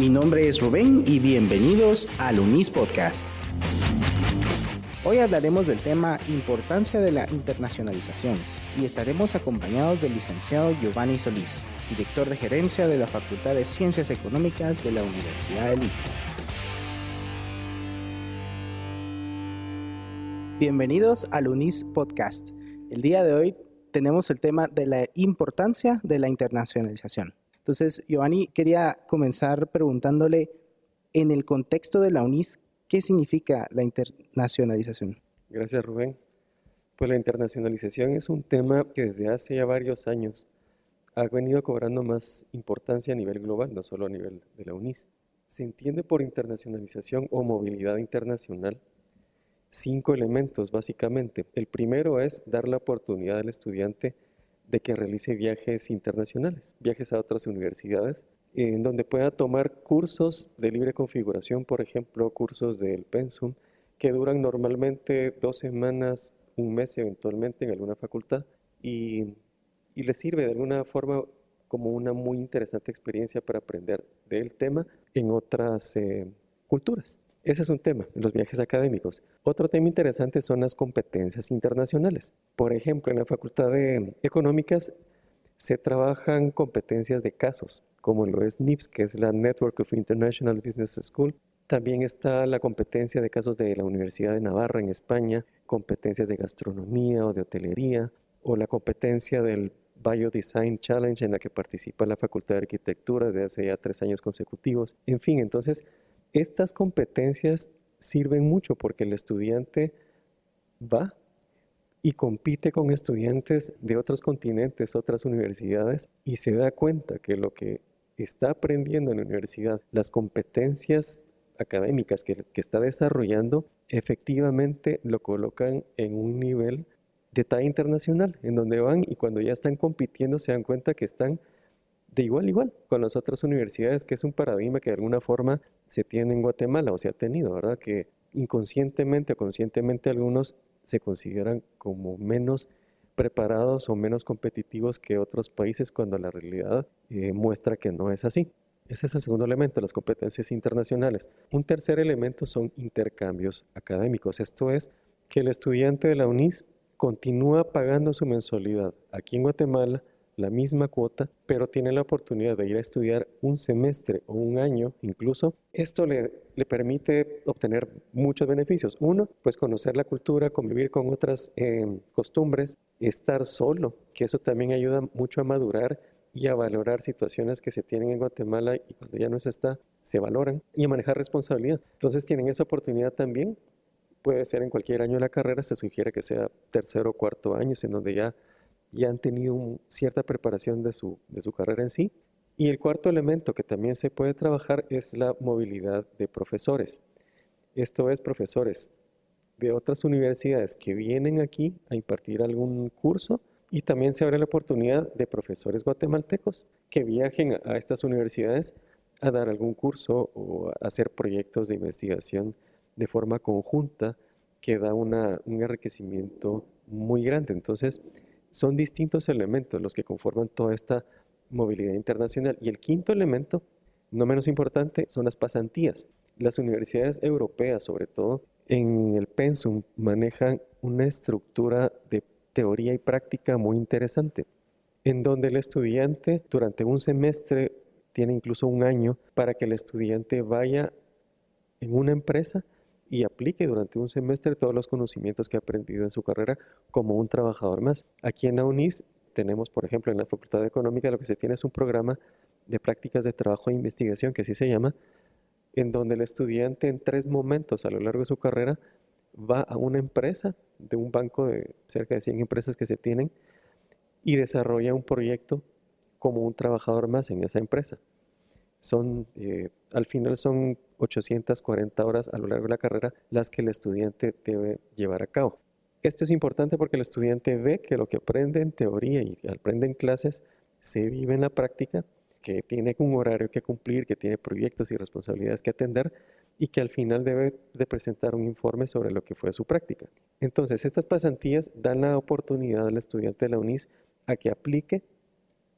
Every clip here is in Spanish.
Mi nombre es Rubén y bienvenidos al UNIS Podcast. Hoy hablaremos del tema Importancia de la internacionalización y estaremos acompañados del licenciado Giovanni Solís, director de gerencia de la Facultad de Ciencias Económicas de la Universidad de Lista. Bienvenidos al UNIS Podcast. El día de hoy tenemos el tema de la importancia de la internacionalización. Entonces, Giovanni, quería comenzar preguntándole, en el contexto de la UNIS, ¿Qué significa la internacionalización? Gracias, Rubén. Pues la internacionalización es un tema que desde hace ya varios años ha venido cobrando más importancia a nivel global, no solo a nivel de la UNIS. Se entiende por internacionalización o movilidad internacional cinco elementos básicamente. El primero es dar la oportunidad al estudiante de que realice viajes internacionales, viajes a otras universidades, en donde pueda tomar cursos de libre configuración, por ejemplo, cursos del Pensum, que duran normalmente dos semanas, un mes eventualmente en alguna facultad, y, y le sirve de alguna forma como una muy interesante experiencia para aprender del tema en otras eh, culturas. Ese es un tema, los viajes académicos. Otro tema interesante son las competencias internacionales. Por ejemplo, en la Facultad de Económicas se trabajan competencias de casos, como lo es NIPS, que es la Network of International Business School. También está la competencia de casos de la Universidad de Navarra en España, competencias de gastronomía o de hotelería, o la competencia del Biodesign Challenge en la que participa la Facultad de Arquitectura desde hace ya tres años consecutivos. En fin, entonces estas competencias sirven mucho porque el estudiante va y compite con estudiantes de otros continentes, otras universidades, y se da cuenta que lo que está aprendiendo en la universidad, las competencias académicas que, está desarrollando, efectivamente lo colocan en un nivel de talla internacional, en donde van y cuando ya están compitiendo se dan cuenta que están de igual igual con las otras universidades, que es un paradigma que de alguna forma se tiene en Guatemala o se ha tenido, ¿verdad? Que inconscientemente o conscientemente algunos se consideran como menos preparados o menos competitivos que otros países cuando la realidad eh, muestra que no es así. Ese es el segundo elemento, las competencias internacionales. Un tercer elemento son intercambios académicos. Esto es que el estudiante de la UNIS continúa pagando su mensualidad aquí en Guatemala la misma cuota, pero tiene la oportunidad de ir a estudiar un semestre o un año incluso, esto le, le permite obtener muchos beneficios. Uno, pues conocer la cultura, convivir con otras eh, costumbres, estar solo, que eso también ayuda mucho a madurar y a valorar situaciones que se tienen en Guatemala y cuando ya no se está, se valoran y a manejar responsabilidad. Entonces tienen esa oportunidad también. Puede ser en cualquier año de la carrera, se sugiere que sea tercero o cuarto año, en donde ya ya han tenido cierta preparación de su, de su carrera en sí. Y el cuarto elemento que también se puede trabajar es la movilidad de profesores. Esto es profesores de otras universidades que vienen aquí a impartir algún curso y también se abre la oportunidad de profesores guatemaltecos que viajen a estas universidades a dar algún curso o a hacer proyectos de investigación de forma conjunta que da un enriquecimiento muy grande. Entonces, son distintos elementos los que conforman toda esta movilidad internacional. Y el quinto elemento, no menos importante, son las pasantías. Las universidades europeas, sobre todo en el pensum, manejan una estructura de teoría y práctica muy interesante, en donde el estudiante durante un semestre tiene incluso un año para que el estudiante vaya en una empresa y aplique durante un semestre todos los conocimientos que ha aprendido en su carrera como un trabajador más. Aquí en la UNIS tenemos, por ejemplo, en la Facultad de Económica lo que se tiene es un programa de prácticas de trabajo e investigación, que así se llama, en donde el estudiante en tres momentos a lo largo de su carrera va a una empresa, de un banco de cerca de 100 empresas que se tienen, y desarrolla un proyecto como un trabajador más en esa empresa. Son, eh, al final son 840 horas a lo largo de la carrera las que el estudiante debe llevar a cabo. Esto es importante porque el estudiante ve que lo que aprende en teoría y aprende en clases se vive en la práctica, que tiene un horario que cumplir, que tiene proyectos y responsabilidades que atender y que al final debe de presentar un informe sobre lo que fue su práctica. Entonces, estas pasantías dan la oportunidad al estudiante de la UNIS a que aplique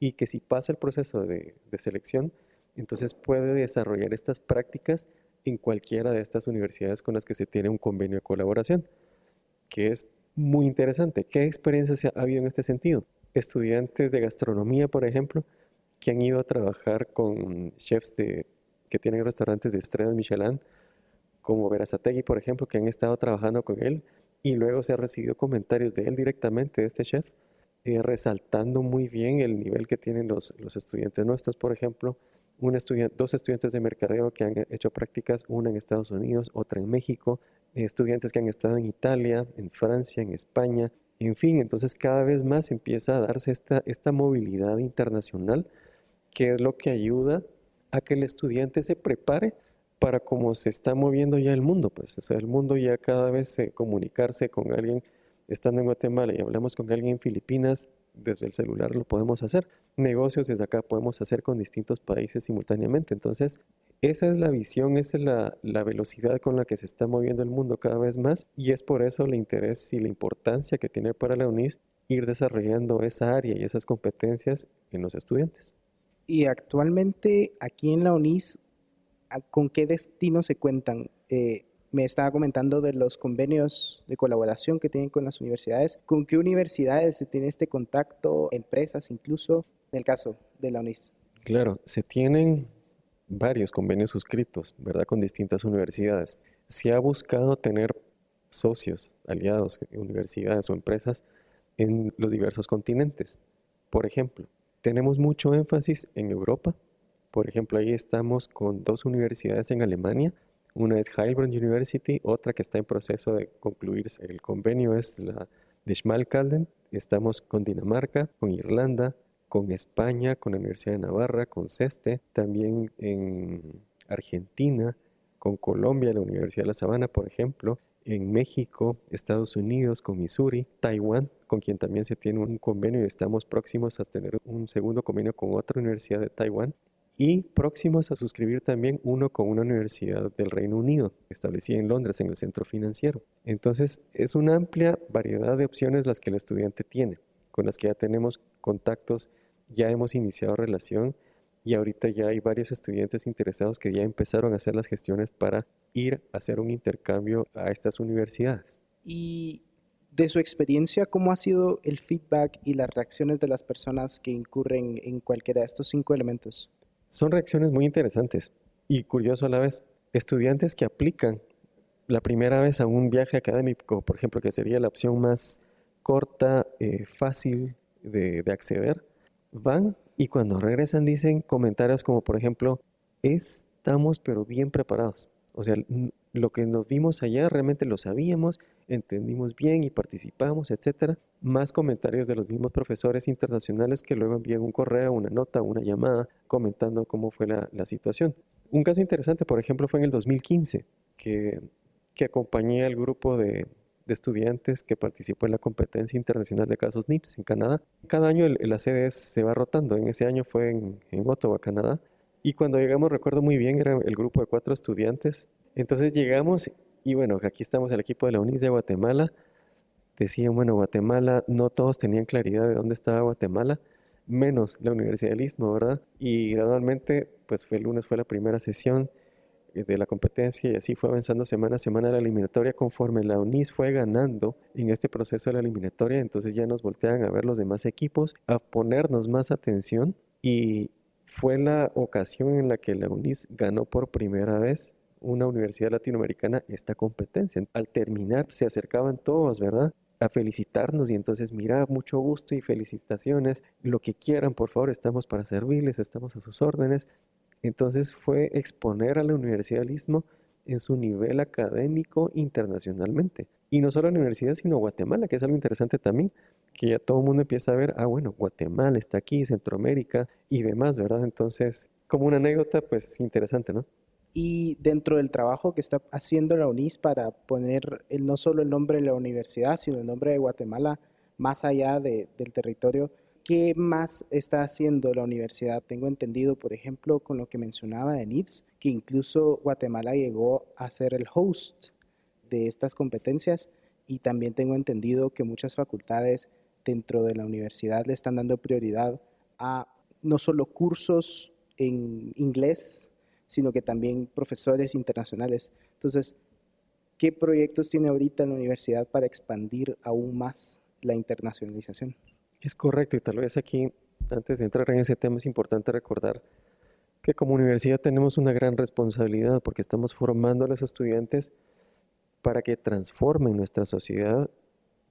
y que si pasa el proceso de, de selección, Entonces puede desarrollar estas prácticas en cualquiera de estas universidades con las que se tiene un convenio de colaboración, que es muy interesante. ¿Qué experiencias ha habido en este sentido? Estudiantes de gastronomía, por ejemplo, que han ido a trabajar con chefs de, que tienen restaurantes de estrellas Michelin, como Verazategui, por ejemplo, que han estado trabajando con él y luego se ha recibido comentarios de él directamente, de este chef, eh, resaltando muy bien el nivel que tienen los, los estudiantes nuestros, por ejemplo, un estudiante, dos estudiantes de mercadeo que han hecho prácticas, una en Estados Unidos, otra en México, estudiantes que han estado en Italia, en Francia, en España, en fin, entonces cada vez más empieza a darse esta, esta movilidad internacional, que es lo que ayuda a que el estudiante se prepare para cómo se está moviendo ya el mundo, pues, o el mundo ya cada vez se comunicarse con alguien estando en Guatemala y hablamos con alguien en Filipinas, desde el celular lo podemos hacer. Negocios desde acá podemos hacer con distintos países simultáneamente. Entonces, esa es la visión, esa es la, velocidad con la que se está moviendo el mundo cada vez más y es por eso el interés y la importancia que tiene para la UNIS ir desarrollando esa área y esas competencias en los estudiantes. Y actualmente aquí en la UNIS, ¿con qué destinos se cuentan? Eh, me estaba comentando de los convenios de colaboración que tienen con las universidades. ¿Con qué universidades se tiene este contacto? Empresas incluso, en el caso de la UNIS. Claro, se tienen varios convenios suscritos, ¿verdad? Con distintas universidades. Se ha buscado tener socios, aliados, universidades o empresas en los diversos continentes. Por ejemplo, tenemos mucho énfasis en Europa. Por ejemplo, ahí estamos con dos universidades en Alemania una es Heilbronn University, otra que está en proceso de concluirse el convenio es la de Schmalkalden. Estamos con Dinamarca, con Irlanda, con España, con la Universidad de Navarra, con CESTE, también en Argentina, con Colombia, la Universidad de La Sabana, por ejemplo, en México, Estados Unidos, con Missouri, Taiwán, con quien también se tiene un convenio y estamos próximos a tener un segundo convenio con otra universidad de Taiwán, y próximos a suscribir también uno con una universidad del Reino Unido, establecida en Londres, en el centro financiero. Entonces, es una amplia variedad de opciones las que el estudiante tiene, con las que ya tenemos contactos, ya hemos iniciado relación y ahorita ya hay varios estudiantes interesados que ya empezaron a hacer las gestiones para ir a hacer un intercambio a estas universidades. Y de su experiencia, ¿cómo ha sido el feedback y las reacciones de las personas que incurren en cualquiera de estos cinco elementos? Son reacciones muy interesantes y curioso a la vez. Estudiantes que aplican la primera vez a un viaje académico, por ejemplo, que sería la opción más corta, eh, fácil de, de acceder, van y cuando regresan dicen comentarios como, por ejemplo, estamos pero bien preparados. O sea, lo que nos vimos allá realmente lo sabíamos, entendimos bien y participamos, etcétera. Más comentarios de los mismos profesores internacionales que luego envían un correo, una nota, una llamada comentando cómo fue la, situación. Un caso interesante, por ejemplo, fue en el 2015, que, que acompañé al grupo de, estudiantes que participó en la competencia internacional de casos NIPS en Canadá. Cada año el, la sede se va rotando. En ese año fue en, en Ottawa, Canadá. Y cuando llegamos, recuerdo muy bien, era el grupo de cuatro estudiantes entonces llegamos y bueno, aquí estamos el equipo de la UNIS de Guatemala. Decían, bueno, Guatemala, no todos tenían claridad de dónde estaba Guatemala, menos la Universidad del Istmo, ¿verdad? Y gradualmente, pues fue el lunes fue la primera sesión eh, de la competencia y así fue avanzando semana a semana la eliminatoria conforme la UNIS fue ganando en este proceso de la eliminatoria, entonces ya nos voltean a ver los demás equipos, a ponernos más atención y fue la ocasión en la que la UNIS ganó por primera vez una universidad latinoamericana esta competencia. Al terminar se acercaban todos, ¿verdad? a felicitarnos y entonces mira, mucho gusto y felicitaciones, lo que quieran, por favor, estamos para servirles, estamos a sus órdenes. Entonces fue exponer a la en su nivel académico internacionalmente. Y no solo la universidad, sino Guatemala, que es algo interesante también, que ya todo el mundo empieza a ver, ah, bueno, Guatemala está aquí, Centroamérica y demás, ¿verdad? Entonces, como una anécdota, pues interesante, ¿no? Y dentro del trabajo que está haciendo la UNIS para poner no solo el nombre de la universidad, sino el nombre de Guatemala más allá del territorio, ¿qué más está haciendo la universidad? Tengo entendido, por ejemplo, con lo que mencionaba de NIPS, que incluso Guatemala llegó a ser el host de estas competencias y también tengo entendido que muchas facultades dentro de la universidad le están dando prioridad a no solo cursos en inglés, sino que también profesores internacionales. Entonces, ¿qué proyectos tiene ahorita la universidad para expandir aún más la internacionalización? Es correcto, y tal vez aquí, antes de entrar en ese tema, es importante recordar que como universidad tenemos una gran responsabilidad porque estamos formando a los estudiantes para que transformen nuestra sociedad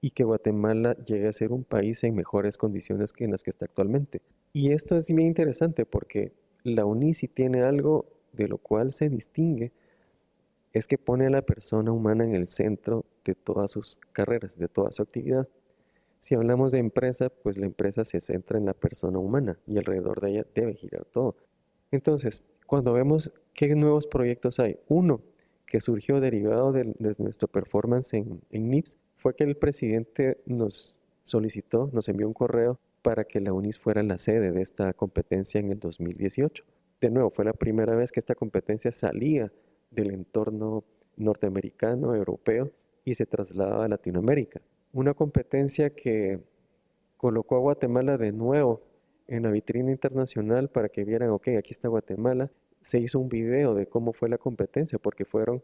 y que Guatemala llegue a ser un país en mejores condiciones que en las que está actualmente. Y esto es bien interesante porque la UNICI tiene algo de lo cual se distingue, es que pone a la persona humana en el centro de todas sus carreras, de toda su actividad. Si hablamos de empresa, pues la empresa se centra en la persona humana y alrededor de ella debe girar todo. Entonces, cuando vemos qué nuevos proyectos hay, uno que surgió derivado de, nuestro performance en, NIPS fue que el presidente nos solicitó, nos envió un correo para que la UNIS fuera la sede de esta competencia en el 2018. De nuevo, fue la primera vez que esta competencia salía del entorno norteamericano, europeo, y se trasladaba a Latinoamérica. Una competencia que colocó a Guatemala de nuevo en la vitrina internacional para que vieran, ok, aquí está Guatemala. Se hizo un video de cómo fue la competencia, porque fueron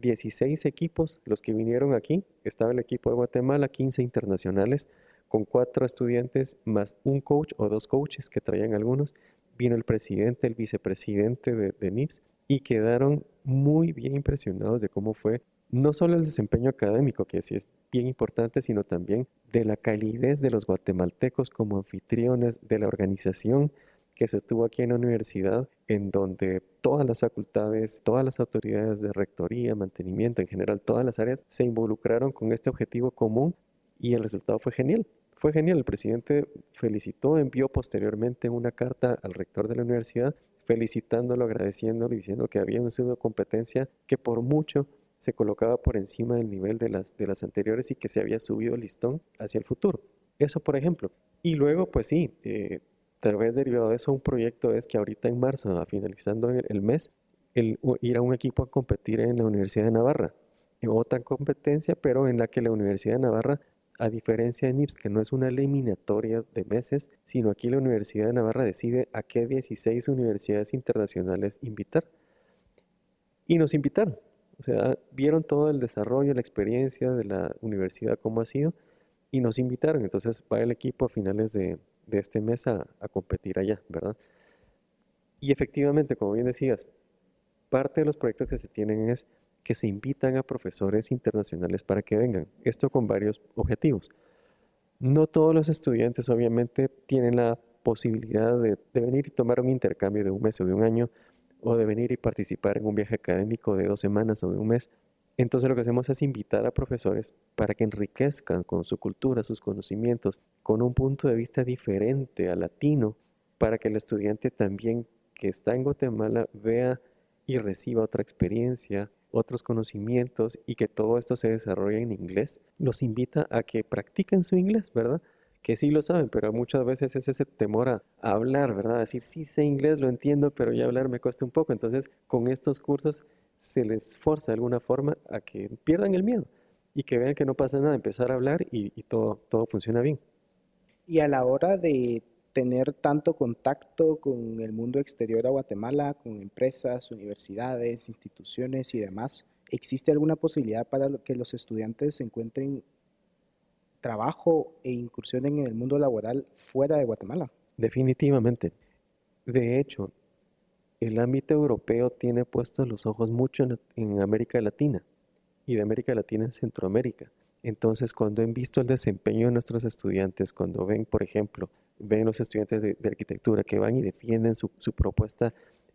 16 equipos los que vinieron aquí. Estaba el equipo de Guatemala, 15 internacionales, con cuatro estudiantes más un coach o dos coaches que traían algunos. Vino el presidente, el vicepresidente de, de NIPS y quedaron muy bien impresionados de cómo fue no solo el desempeño académico, que sí es bien importante, sino también de la calidez de los guatemaltecos como anfitriones de la organización que se tuvo aquí en la universidad, en donde todas las facultades, todas las autoridades de rectoría, mantenimiento, en general todas las áreas, se involucraron con este objetivo común y el resultado fue genial. Fue genial, el presidente felicitó, envió posteriormente una carta al rector de la universidad felicitándolo, agradeciéndolo y diciendo que había sido competencia que por mucho se colocaba por encima del nivel de las, de las anteriores y que se había subido listón hacia el futuro. Eso, por ejemplo. Y luego, pues sí, eh, tal vez derivado de eso, un proyecto es que ahorita en marzo, finalizando el mes, el, ir a un equipo a competir en la Universidad de Navarra. En otra competencia, pero en la que la Universidad de Navarra, a diferencia de NIPS, que no es una eliminatoria de meses, sino aquí la Universidad de Navarra decide a qué 16 universidades internacionales invitar. Y nos invitaron. O sea, vieron todo el desarrollo, la experiencia de la universidad, cómo ha sido, y nos invitaron. Entonces va el equipo a finales de, este mes a, competir allá, ¿verdad? Y efectivamente, como bien decías, parte de los proyectos que se tienen es que se invitan a profesores internacionales para que vengan. Esto con varios objetivos. No todos los estudiantes obviamente tienen la posibilidad de, venir y tomar un intercambio de un mes o de un año o de venir y participar en un viaje académico de dos semanas o de un mes. Entonces lo que hacemos es invitar a profesores para que enriquezcan con su cultura, sus conocimientos, con un punto de vista diferente al latino, para que el estudiante también que está en Guatemala vea y reciba otra experiencia, otros conocimientos y que todo esto se desarrolle en inglés. Los invita a que practiquen su inglés, ¿verdad? que sí lo saben, pero muchas veces es ese temor a, hablar, ¿verdad? decir, sí sé inglés, lo entiendo, pero ya hablar me cuesta un poco. Entonces, con estos cursos se les forza de alguna forma a que pierdan el miedo y que vean que no pasa nada, empezar a hablar y, y todo, todo funciona bien. Y a la hora de tener tanto contacto con el mundo exterior a Guatemala, con empresas, universidades, instituciones y demás, ¿existe alguna posibilidad para que los estudiantes encuentren trabajo e incursión en el mundo laboral fuera de Guatemala. Definitivamente. De hecho, el ámbito europeo tiene puestos los ojos mucho en, América Latina y de América Latina en Centroamérica. Entonces, cuando han visto el desempeño de nuestros estudiantes, cuando ven, por ejemplo, ven los estudiantes de, arquitectura que van y defienden su, su propuesta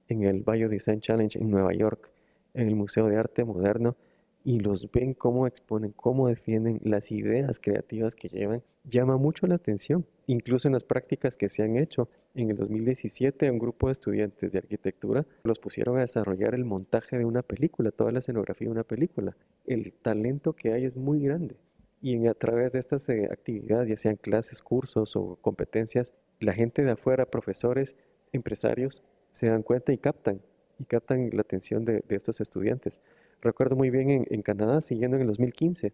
en el Design Challenge en Nueva York, en el Museo de Arte Moderno, y los ven cómo exponen, cómo defienden las ideas creativas que llevan, llama mucho la atención. Incluso en las prácticas que se han hecho, en el 2017 un grupo de estudiantes de arquitectura los pusieron a desarrollar el montaje de una película, toda la escenografía de una película. El talento que hay es muy grande. Y a través de estas eh, actividades, ya sean clases, cursos o competencias, la gente de afuera, profesores, empresarios, se dan cuenta y captan, y captan la atención de estos estudiantes. Recuerdo muy bien en, Canadá, siguiendo en el 2015,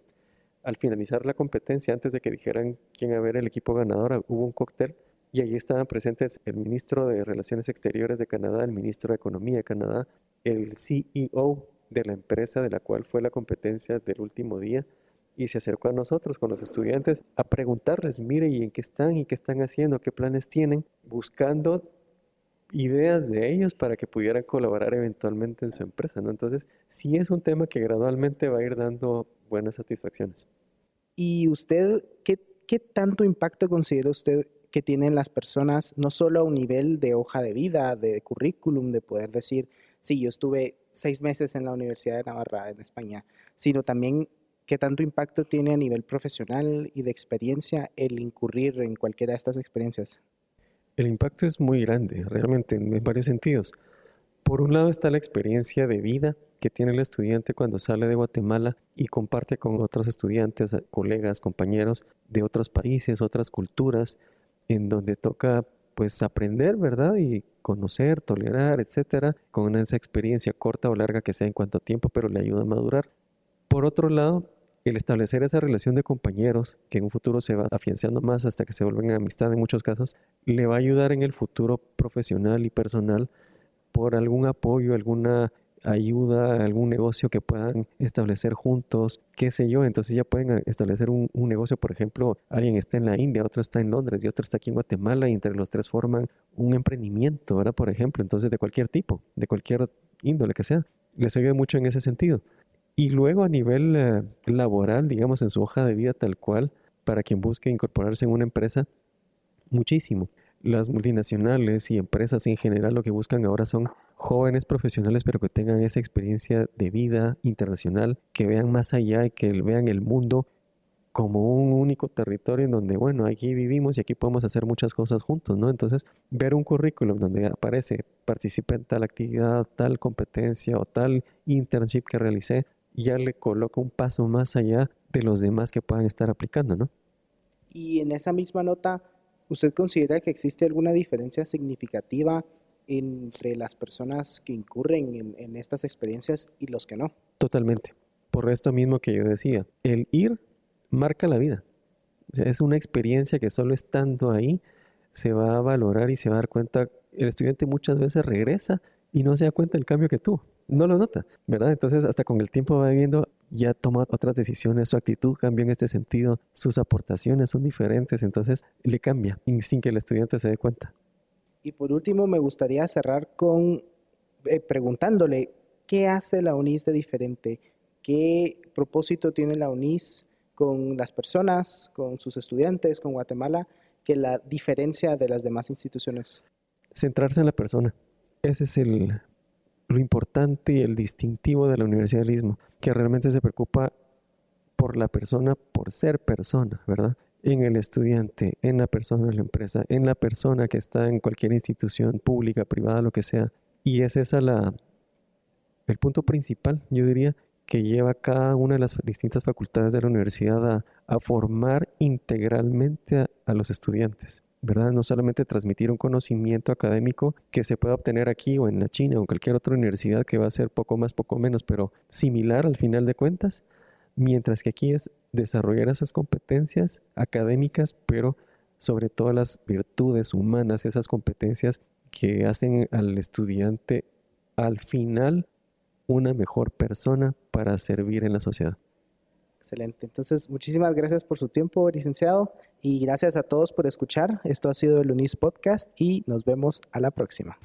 al finalizar la competencia, antes de que dijeran quién a ver el equipo ganador, hubo un cóctel y allí estaban presentes el ministro de Relaciones Exteriores de Canadá, el ministro de Economía de Canadá, el CEO de la empresa de la cual fue la competencia del último día y se acercó a nosotros con los estudiantes a preguntarles, mire, ¿y en qué están? ¿Y qué están haciendo? ¿Qué planes tienen? Buscando ideas de ellos para que pudieran colaborar eventualmente en su empresa, ¿no? Entonces, sí es un tema que gradualmente va a ir dando buenas satisfacciones. ¿Y usted qué, qué tanto impacto considera usted que tienen las personas, no solo a un nivel de hoja de vida, de currículum, de poder decir, sí, yo estuve seis meses en la Universidad de Navarra, en España, sino también qué tanto impacto tiene a nivel profesional y de experiencia el incurrir en cualquiera de estas experiencias? El impacto es muy grande, realmente, en varios sentidos. Por un lado está la experiencia de vida que tiene el estudiante cuando sale de Guatemala y comparte con otros estudiantes, colegas, compañeros de otros países, otras culturas, en donde toca pues aprender, ¿verdad? Y conocer, tolerar, etcétera, con esa experiencia corta o larga que sea en cuanto a tiempo, pero le ayuda a madurar. Por otro lado, el establecer esa relación de compañeros, que en un futuro se va afianzando más hasta que se vuelven amistad en muchos casos, le va a ayudar en el futuro profesional y personal por algún apoyo, alguna ayuda, algún negocio que puedan establecer juntos, qué sé yo. Entonces ya pueden establecer un, negocio, por ejemplo, alguien está en la India, otro está en Londres y otro está aquí en Guatemala y entre los tres forman un emprendimiento, ¿verdad? Por ejemplo, entonces de cualquier tipo, de cualquier índole que sea. Les ayuda mucho en ese sentido. Y luego a nivel eh, laboral, digamos, en su hoja de vida tal cual, para quien busque incorporarse en una empresa, muchísimo. Las multinacionales y empresas en general lo que buscan ahora son jóvenes profesionales, pero que tengan esa experiencia de vida internacional, que vean más allá y que vean el mundo como un único territorio en donde, bueno, aquí vivimos y aquí podemos hacer muchas cosas juntos, ¿no? Entonces, ver un currículum donde aparece, participé en tal actividad, tal competencia o tal internship que realicé, ya le coloca un paso más allá de los demás que puedan estar aplicando, ¿no? Y en esa misma nota, ¿usted considera que existe alguna diferencia significativa entre las personas que incurren en, estas experiencias y los que no? Totalmente. Por esto mismo que yo decía, el ir marca la vida. es una experiencia que solo estando ahí se va a valorar y se va a dar cuenta. El estudiante muchas veces regresa y no se da cuenta del cambio que tuvo no lo nota, ¿verdad? Entonces hasta con el tiempo va viendo, ya toma otras decisiones, su actitud cambió en este sentido, sus aportaciones son diferentes, entonces le cambia sin que el estudiante se dé cuenta. Y por último, me gustaría cerrar con eh, preguntándole, ¿qué hace la UNIS de diferente? ¿Qué propósito tiene la UNIS con las personas, con sus estudiantes, con Guatemala, que la diferencia de las demás instituciones? Centrarse en la persona. Ese es el lo importante y el distintivo de del Istmo, que realmente se preocupa por la persona, por ser persona, ¿verdad? En el estudiante, en la persona de la empresa, en la persona que está en cualquier institución pública, privada, lo que sea. Y es esa la, el punto principal, yo diría, que lleva cada una de las distintas facultades de la universidad a, formar integralmente a los estudiantes. ¿Verdad? No solamente transmitir un conocimiento académico que se pueda obtener aquí o en la China o en cualquier otra universidad que va a ser poco más, poco menos, pero similar al final de cuentas, mientras que aquí es desarrollar esas competencias académicas, pero sobre todo las virtudes humanas, esas competencias que hacen al estudiante al final una mejor persona para servir en la sociedad. Excelente. Entonces, muchísimas gracias por su tiempo, licenciado, y gracias a todos por escuchar. Esto ha sido el UNIS Podcast y nos vemos a la próxima.